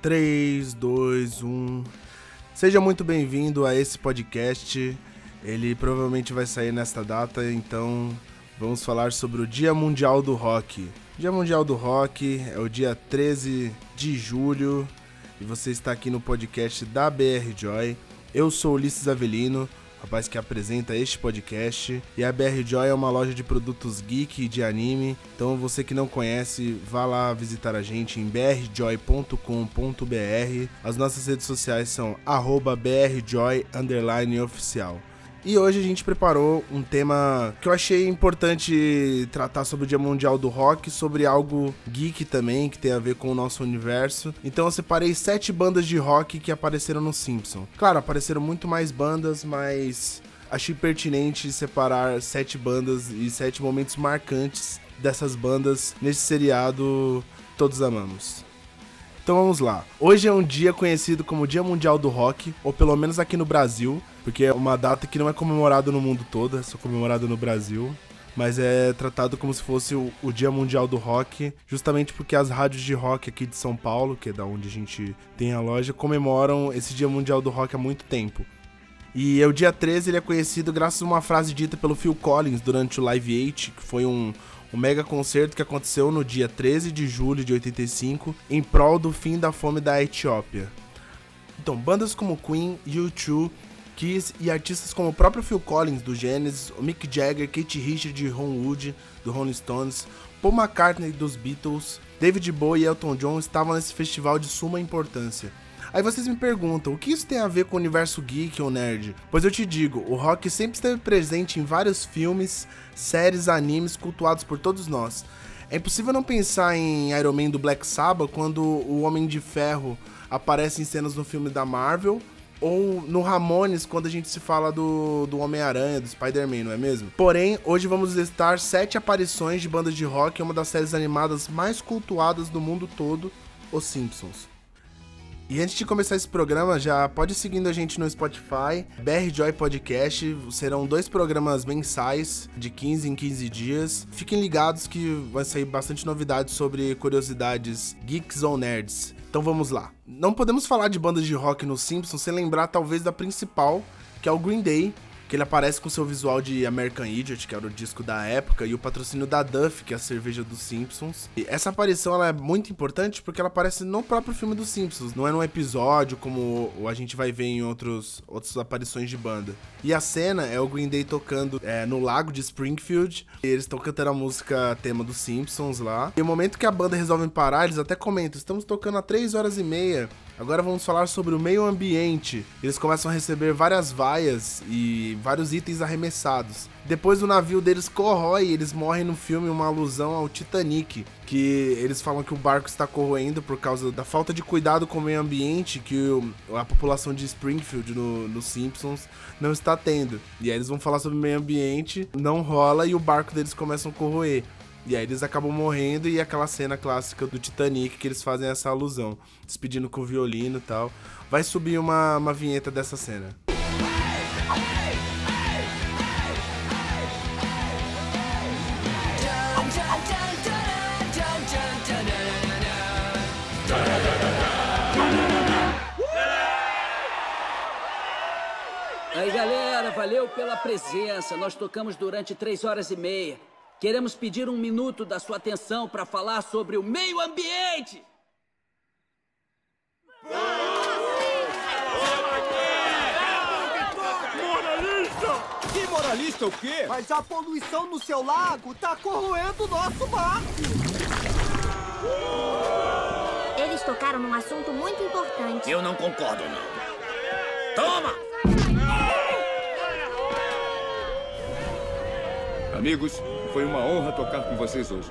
3, 2, 1. Seja muito bem-vindo a esse podcast. Ele provavelmente vai sair nesta data, então vamos falar sobre o Dia Mundial do Rock. Dia Mundial do Rock é o dia 13 de julho e você está aqui no podcast da BR Joy. Eu sou Ulisses Avelino, rapaz que apresenta este podcast. E a BR Joy é uma loja de produtos geek e de anime. Então você que não conhece, vá lá visitar a gente em brjoy.com.br. As nossas redes sociais são brjoy_oficial. E hoje a gente preparou um tema que eu achei importante tratar sobre o Dia Mundial do Rock, sobre algo geek também, que tem a ver com o nosso universo. Então eu separei sete bandas de rock que apareceram no Simpson. Claro, apareceram muito mais bandas, mas achei pertinente separar sete bandas e sete momentos marcantes dessas bandas nesse seriado Todos Amamos. Então vamos lá. Hoje é um dia conhecido como Dia Mundial do Rock, ou pelo menos aqui no Brasil, porque é uma data que não é comemorada no mundo todo, é só comemorada no Brasil. Mas é tratado como se fosse o, Dia Mundial do Rock, justamente porque as rádios de rock aqui de São Paulo, que é da onde a gente tem a loja, comemoram esse Dia Mundial do Rock há muito tempo. E o dia 13 ele é conhecido graças a uma frase dita pelo Phil Collins durante o Live 8, que foi um, um mega concerto que aconteceu no dia 13 de julho de 85 em prol do fim da fome da Etiópia. Então, bandas como Queen, U2, Kiss e artistas como o próprio Phil Collins do Genesis, o Mick Jagger, Kate Richards de Ron Wood do Rolling Stones, Paul McCartney dos Beatles, David Bowie e Elton John estavam nesse festival de suma importância. Aí vocês me perguntam, o que isso tem a ver com o universo geek ou nerd? Pois eu te digo, o rock sempre esteve presente em vários filmes, séries, animes cultuados por todos nós. É impossível não pensar em Iron Man do Black Sabbath quando o Homem de Ferro aparece em cenas no filme da Marvel, ou no Ramones quando a gente se fala do, do Homem-Aranha, do Spider-Man, não é mesmo? Porém, hoje vamos listar sete aparições de bandas de rock em uma das séries animadas mais cultuadas do mundo todo, Os Simpsons. E antes de começar esse programa, já pode ir seguindo a gente no Spotify, BR Joy Podcast. Serão dois programas mensais, de 15 em 15 dias. Fiquem ligados que vai sair bastante novidades sobre curiosidades geeks ou nerds. Então vamos lá. Não podemos falar de bandas de rock no Simpsons sem lembrar talvez da principal, que é o Green Day, que ele aparece com seu visual de American Idiot, que era o disco da época, e o patrocínio da Duff, que é a cerveja dos Simpsons. E essa aparição ela é muito importante porque ela aparece no próprio filme dos Simpsons, não é num episódio como a gente vai ver em outros, outras aparições de banda. E a cena é o Green Day tocando é, no lago de Springfield, eles estão cantando a música tema dos Simpsons lá. E no momento que a banda resolve parar, eles até comentam: estamos tocando há 3 horas e meia Agora vamos falar sobre o meio ambiente. Eles começam a receber várias vaias e vários itens arremessados. Depois o navio deles corrói e eles morrem no filme uma alusão ao Titanic, que eles falam que o barco está corroendo por causa da falta de cuidado com o meio ambiente que o, a população de Springfield no, no, Simpsons não está tendo. E aí eles vão falar sobre o meio ambiente, não rola e o barco deles começa a corroer. E aí eles acabam morrendo e aquela cena clássica do Titanic que eles fazem essa alusão, despedindo com o violino e tal. Vai subir uma, uma vinheta dessa cena. Aí galera, valeu pela presença. Nós tocamos durante três horas e meia. Queremos pedir um minuto da sua atenção para falar sobre o meio ambiente. Moralista! Que moralista o quê? Mas a poluição no seu lago tá corroendo o nosso barco. Eles tocaram num assunto muito importante. Eu não concordo, não. Toma! Amigos, foi uma honra tocar com vocês hoje.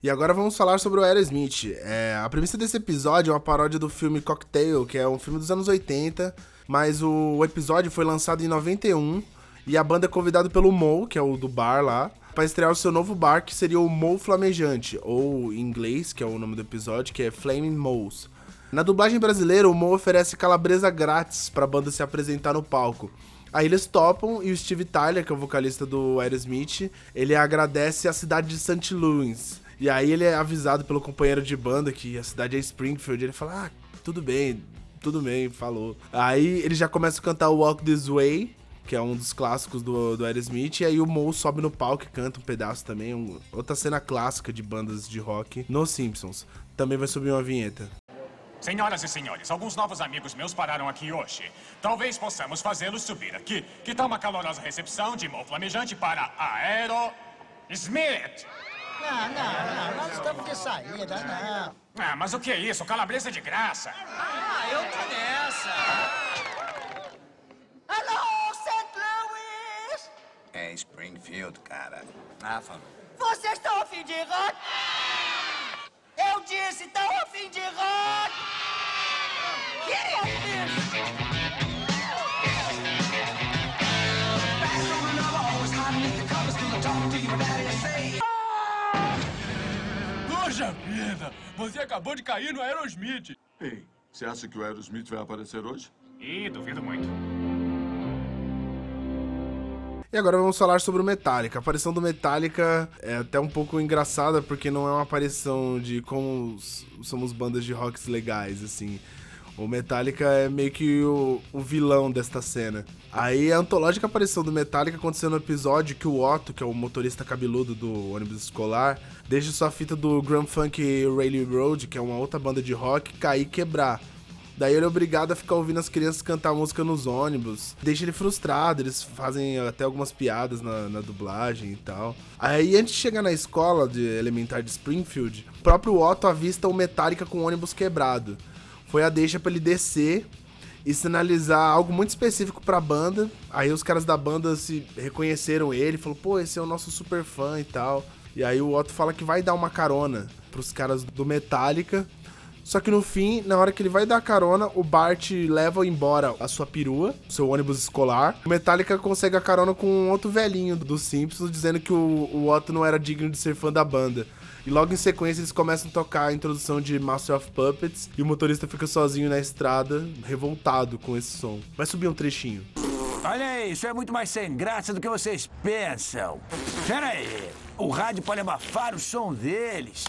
E agora vamos falar sobre o Aerosmith. É, a premissa desse episódio é uma paródia do filme Cocktail, que é um filme dos anos 80, mas o, o episódio foi lançado em 91 e a banda é convidada pelo Mo, que é o do bar lá, para estrear o seu novo bar, que seria o Mo Flamejante, ou em inglês, que é o nome do episódio, que é Flaming Moles. Na dublagem brasileira, o Mo oferece calabresa grátis pra banda se apresentar no palco. Aí eles topam e o Steve Tyler, que é o vocalista do Aerosmith, ele agradece a cidade de St. Louis. E aí ele é avisado pelo companheiro de banda que a cidade é Springfield. Ele fala, ah, tudo bem, tudo bem, falou. Aí ele já começa a cantar Walk This Way, que é um dos clássicos do, do Aerosmith, e aí o Mo sobe no palco e canta um pedaço também, um, outra cena clássica de bandas de rock nos Simpsons. Também vai subir uma vinheta. Senhoras e senhores, alguns novos amigos meus pararam aqui hoje. Talvez possamos fazê-los subir aqui. Que tal uma calorosa recepção de Mo Flamejante para Aero Smith? Não, não, não, nós estamos de saída, não. Ah, mas o que é isso? Calabresa de graça. Ah, eu tô nessa. Springfield, cara. Ah, falou. Vocês estão a fim de rock? Eu disse, estão a fim de rock? Que isso? Poxa vida, você acabou de cair no Aerosmith. Ei, você acha que o Aerosmith vai aparecer hoje? Ih, duvido muito. E agora vamos falar sobre o Metallica. A aparição do Metallica é até um pouco engraçada, porque não é uma aparição de como somos bandas de rocks legais, assim. O Metallica é meio que o, o vilão desta cena. Aí a antológica aparição do Metallica aconteceu no episódio que o Otto, que é o motorista cabeludo do ônibus escolar, deixa sua fita do Grand Funk Railroad, que é uma outra banda de rock, cair e quebrar. Daí ele é obrigado a ficar ouvindo as crianças cantar música nos ônibus. Deixa ele frustrado, eles fazem até algumas piadas na, na dublagem e tal. Aí antes de chegar na escola de elementar de Springfield, o próprio Otto avista o Metallica com o ônibus quebrado. Foi a deixa pra ele descer e sinalizar algo muito específico pra banda. Aí os caras da banda se reconheceram ele, falou: "Pô, esse é o nosso super fã e tal". E aí o Otto fala que vai dar uma carona pros caras do Metallica. Só que no fim, na hora que ele vai dar carona, o Bart leva embora a sua perua, seu ônibus escolar. O Metallica consegue a carona com um outro velhinho dos Simpsons, dizendo que o, o Otto não era digno de ser fã da banda. E logo em sequência eles começam a tocar a introdução de Master of Puppets e o motorista fica sozinho na estrada, revoltado com esse som. Vai subir um trechinho. Olha aí, isso é muito mais sem graça do que vocês pensam. Pera aí, o rádio pode abafar o som deles.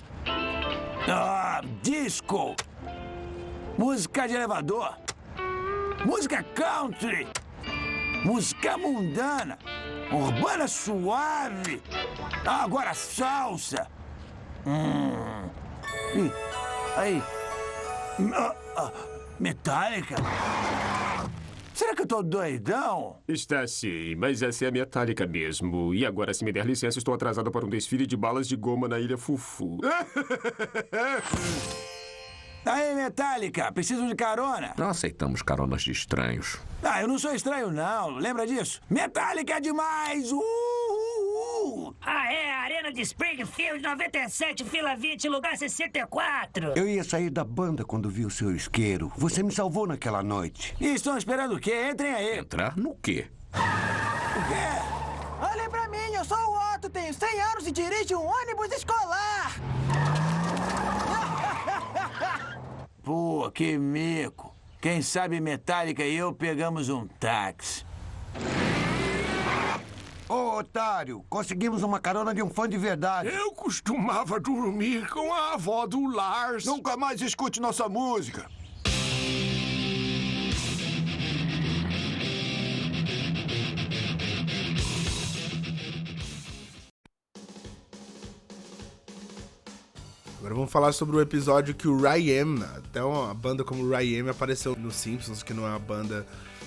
Ah, disco. Música de elevador. Música country. Música mundana. Urbana suave. Ah, agora salsa. Hum. Ih, aí. Ah, ah, metálica. Será que eu tô doidão? Está sim, mas essa é a metálica mesmo. E agora, se me der licença, estou atrasado para um desfile de balas de goma na Ilha Fufu. Aí, Metallica, preciso de carona. Não aceitamos caronas de estranhos. Ah, eu não sou estranho, não. Lembra disso? Metallica é demais! Uh, de Springfield, 97, fila 20, lugar 64. Eu ia sair da banda quando vi o seu isqueiro. Você me salvou naquela noite. E estão esperando o quê? Entrem aí. Entrar no quê? O quê? Olhem pra mim, eu sou o Otto, tenho 100 anos e dirijo um ônibus escolar. Pô, que mico. Quem sabe Metallica e eu pegamos um táxi. Ô, otário, conseguimos uma carona de um fã de verdade. Eu costumava dormir com a avó do Lars. Nunca mais escute nossa música. Agora vamos falar sobre o episódio que o Ryan, até uma banda como o Ryan apareceu nos Simpsons, que não é uma banda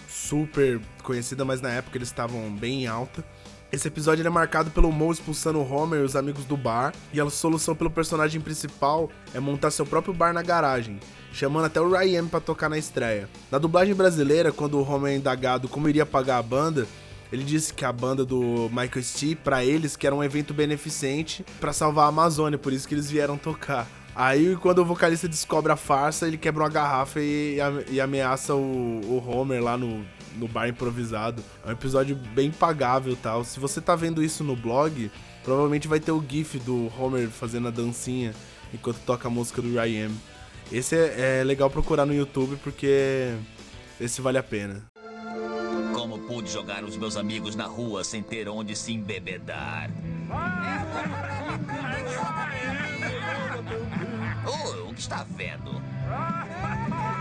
super conhecida, mas na época eles estavam bem em alta. Esse episódio é marcado pelo Moe expulsando o Homer e os amigos do bar, e a solução pelo personagem principal é montar seu próprio bar na garagem, chamando até o Ryan pra tocar na estreia. Na dublagem brasileira, quando o Homer é indagado como iria pagar a banda, ele disse que a banda do Michael Stee, pra eles, que era um evento beneficente pra salvar a Amazônia, por isso que eles vieram tocar. Aí, quando o vocalista descobre a farsa, ele quebra uma garrafa e, e ameaça o, o Homer lá no, no bar improvisado. É um episódio bem pagável e tal. Se você tá vendo isso no blog, provavelmente vai ter o gif do Homer fazendo a dancinha enquanto toca a música do Ryan. Esse é, é legal procurar no YouTube porque esse vale a pena. Como pude jogar os meus amigos na rua sem ter onde se embebedar? Oh, o que está vendo?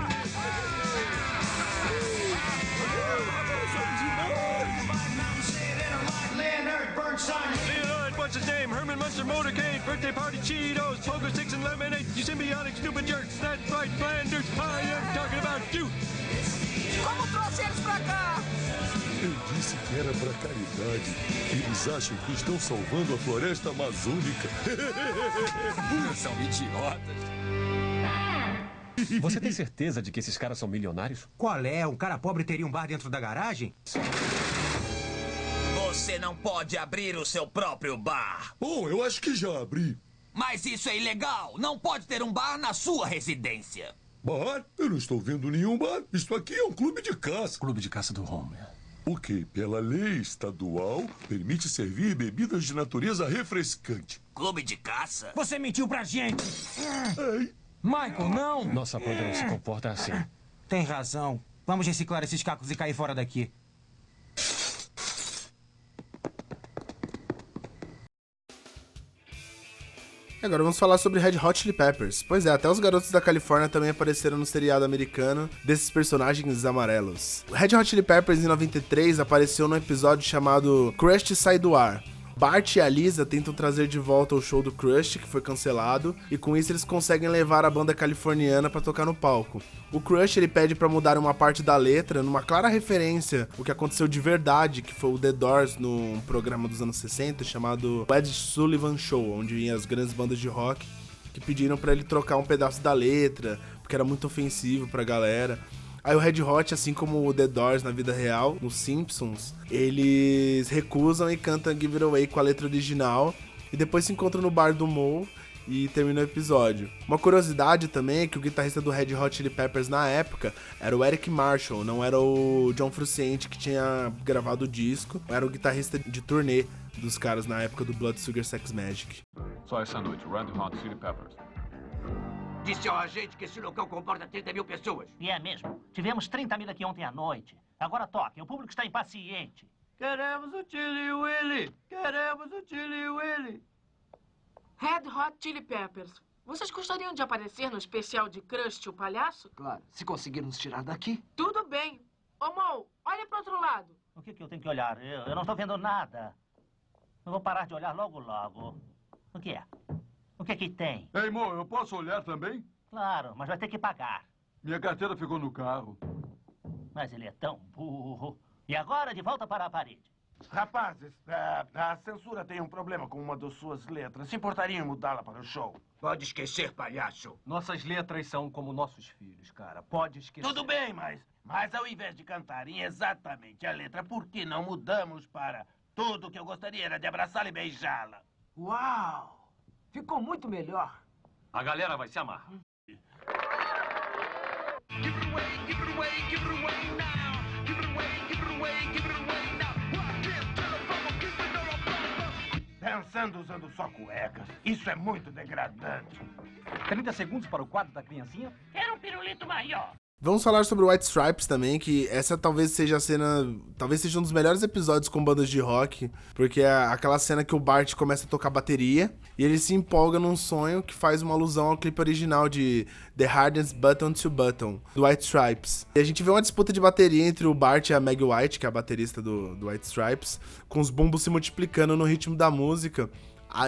Bernstein. Leonard, what's his name? Herman Munster Motorcade, birthday party Cheetos, poker sticks and lemonade. You symbiotic stupid jerks. That's right, Flanders. I am talking about you. Como trouxe eles pra cá? Eu disse que era pra caridade. Eles acham que estão salvando a floresta amazônica. São idiotas. Você tem certeza de que esses caras são milionários? Qual é? Um cara pobre teria um bar dentro da garagem? Você não pode abrir o seu próprio bar. Bom, eu acho que já abri. Mas isso é ilegal. Não pode ter um bar na sua residência. Bar? Eu não estou vendo nenhum bar. Isso aqui é um clube de caça. Clube de caça do Homer. O que, pela lei estadual, permite servir bebidas de natureza refrescante. Clube de caça? Você mentiu pra gente! Ei. Michael, não! Nossa banda não se comporta assim. Tem razão. Vamos reciclar esses cacos e cair fora daqui. Agora vamos falar sobre Red Hot Chili Peppers. Pois é, até os garotos da Califórnia também apareceram no seriado americano desses personagens amarelos. Red Hot Chili Peppers em 93 apareceu num episódio chamado Crushed Sai do Ar. Bart e a Lisa tentam trazer de volta o show do Crush, que foi cancelado, e com isso eles conseguem levar a banda californiana para tocar no palco. O Crush ele pede para mudar uma parte da letra, numa clara referência o que aconteceu de verdade, que foi o The Doors num programa dos anos 60 chamado Ed Sullivan Show, onde vinham as grandes bandas de rock que pediram para ele trocar um pedaço da letra, porque era muito ofensivo pra galera. Aí o Red Hot, assim como o The Doors na vida real, nos Simpsons, eles recusam e cantam Give It Away com a letra original. E depois se encontram no bar do Mo e termina o episódio. Uma curiosidade também é que o guitarrista do Red Hot Chili Peppers na época era o Eric Marshall, não era o John Frusciante que tinha gravado o disco, era o guitarrista de turnê dos caras na época do Blood Sugar Sex Magic. Só essa noite, Red Hot Chili Peppers. Disse ao agente que esse local comporta 30 mil pessoas. E é mesmo. Tivemos 30 mil aqui ontem à noite. Agora toquem, o público está impaciente. Queremos o Chili Willy! Queremos o Chili Willy! Red Hot Chili Peppers. Vocês gostariam de aparecer no especial de Crust, o palhaço? Claro, se conseguirmos tirar daqui. Tudo bem. Ô, Mo, olha pro outro lado. O que, que eu tenho que olhar? Eu, eu não estou vendo nada. Eu vou parar de olhar logo, logo. O que é? O que é que tem? Ei, Mo, eu posso olhar também? Claro, mas vai ter que pagar. Minha carteira ficou no carro. Mas ele é tão burro. E agora de volta para a parede. Rapazes, a, a censura tem um problema com uma das suas letras. Se importariam em mudá-la para o show? Pode esquecer, palhaço. Nossas letras são como nossos filhos, cara. Pode esquecer. Tudo bem, mas, mas ao invés de cantarem exatamente a letra, por que não mudamos para tudo que eu gostaria era de abraçá-la e beijá-la? Uau! Ficou muito melhor. A galera vai se amar. Dançando usando só cuecas. Isso é muito degradante. 30 segundos para o quadro da criancinha. Quero um pirulito maior. Vamos falar sobre White Stripes também, que essa talvez seja a cena. Talvez seja um dos melhores episódios com bandas de rock, porque é aquela cena que o Bart começa a tocar bateria e ele se empolga num sonho que faz uma alusão ao clipe original de The Hardest Button to Button, do White Stripes. E a gente vê uma disputa de bateria entre o Bart e a Meg White, que é a baterista do, do White Stripes, com os bumbos se multiplicando no ritmo da música.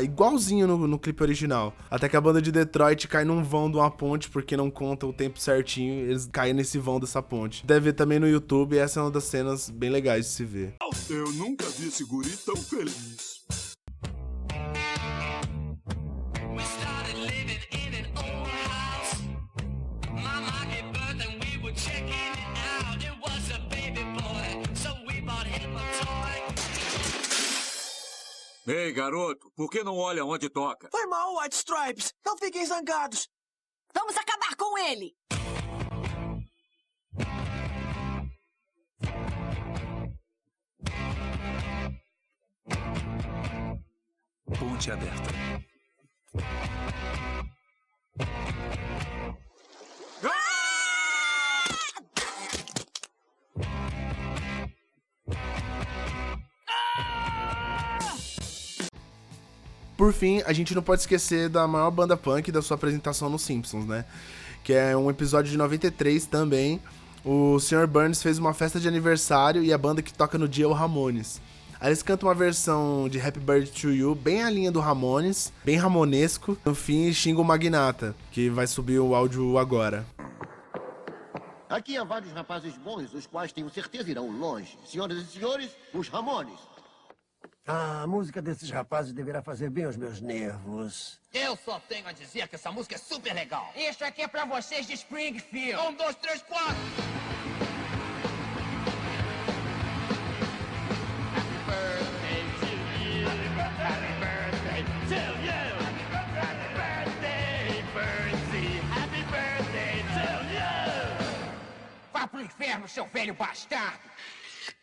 Igualzinho no, no, clipe original. Até que a banda de Detroit cai num vão de uma ponte, porque não conta o tempo certinho, eles caem nesse vão dessa ponte. Deve ver também no YouTube, essa é uma das cenas bem legais de se ver. Eu nunca vi esse guri tão feliz. Ei, garoto, por que não olha onde toca? Foi mal, White Stripes. Não fiquem zangados. Vamos acabar com ele. Ponte aberta. Por fim, a gente não pode esquecer da maior banda punk da sua apresentação nos Simpsons, né? Que é um episódio de 93 também. O Sr. Burns fez uma festa de aniversário e a banda que toca no dia é o Ramones. Aí eles cantam uma versão de Happy Birthday to You, bem a linha do Ramones, bem ramonesco. No fim, xinga o Magnata, que vai subir o áudio agora. Aqui há vários rapazes bons, os quais tenho certeza irão longe. Senhoras e senhores, os Ramones. Ah, a música desses rapazes deverá fazer bem aos meus nervos. Eu só tenho a dizer que essa música é super legal. Isso aqui é pra vocês de Springfield. Um, dois, três, quatro. Vá pro inferno, seu velho bastardo!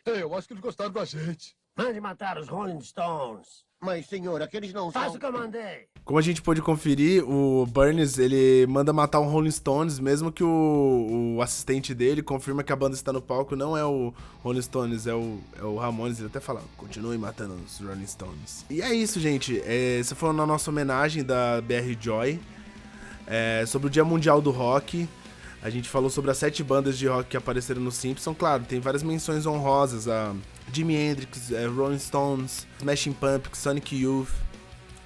Eu acho que eles gostaram da gente. Mande matar os Rolling Stones. Mas, senhor, aqueles não Faça são... o que eu mandei. Como a gente pôde conferir, o Burns ele manda matar o Rolling Stones, mesmo que o, o assistente dele confirma que a banda está no palco, não é o Rolling Stones, é o, é o Ramones. Ele até fala, continue matando os Rolling Stones. E é isso, gente. É, essa foi a nossa homenagem da BR Joy é, sobre o Dia Mundial do Rock. A gente falou sobre as sete bandas de rock que apareceram no Simpsons. Claro, tem várias menções honrosas a Jimi Hendrix, é, Rolling Stones, Smashing Pumpkins, Sonic Youth,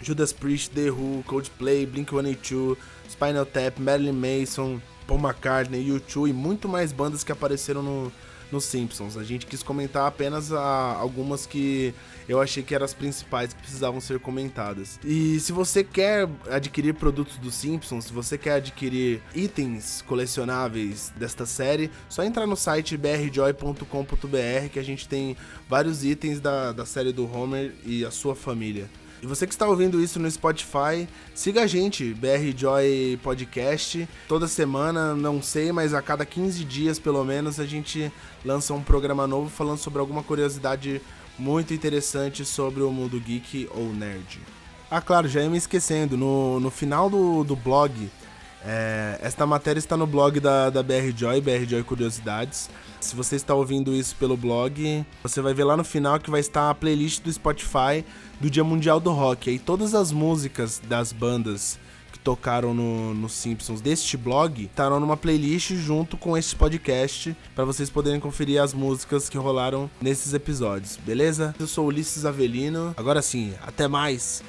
Judas Priest, The Who, Coldplay, Blink-182, Spinal Tap, Marilyn Manson, Paul McCartney, U2 e muito mais bandas que apareceram no, no Simpsons. A gente quis comentar apenas a, algumas que eu achei que eram as principais que precisavam ser comentadas. E se você quer adquirir produtos do Simpsons, se você quer adquirir itens colecionáveis desta série, só entrar no site brjoy.com.br que a gente tem vários itens da, da série do Homer e a sua família. E você que está ouvindo isso no Spotify, siga a gente, BR Joy Podcast. Toda semana, não sei, mas a cada 15 dias pelo menos a gente lança um programa novo falando sobre alguma curiosidade muito interessante sobre o mundo geek ou nerd. Ah, claro, já ia me esquecendo, no, no final do, do blog, é, esta matéria está no blog da, da BR Joy, BR Joy Curiosidades. Se você está ouvindo isso pelo blog, você vai ver lá no final que vai estar a playlist do Spotify do Dia Mundial do Rock. Aí todas as músicas das bandas que tocaram no, no Simpsons deste blog estarão numa playlist junto com este podcast para vocês poderem conferir as músicas que rolaram nesses episódios, beleza? Eu sou Ulisses Avelino. Agora sim, até mais!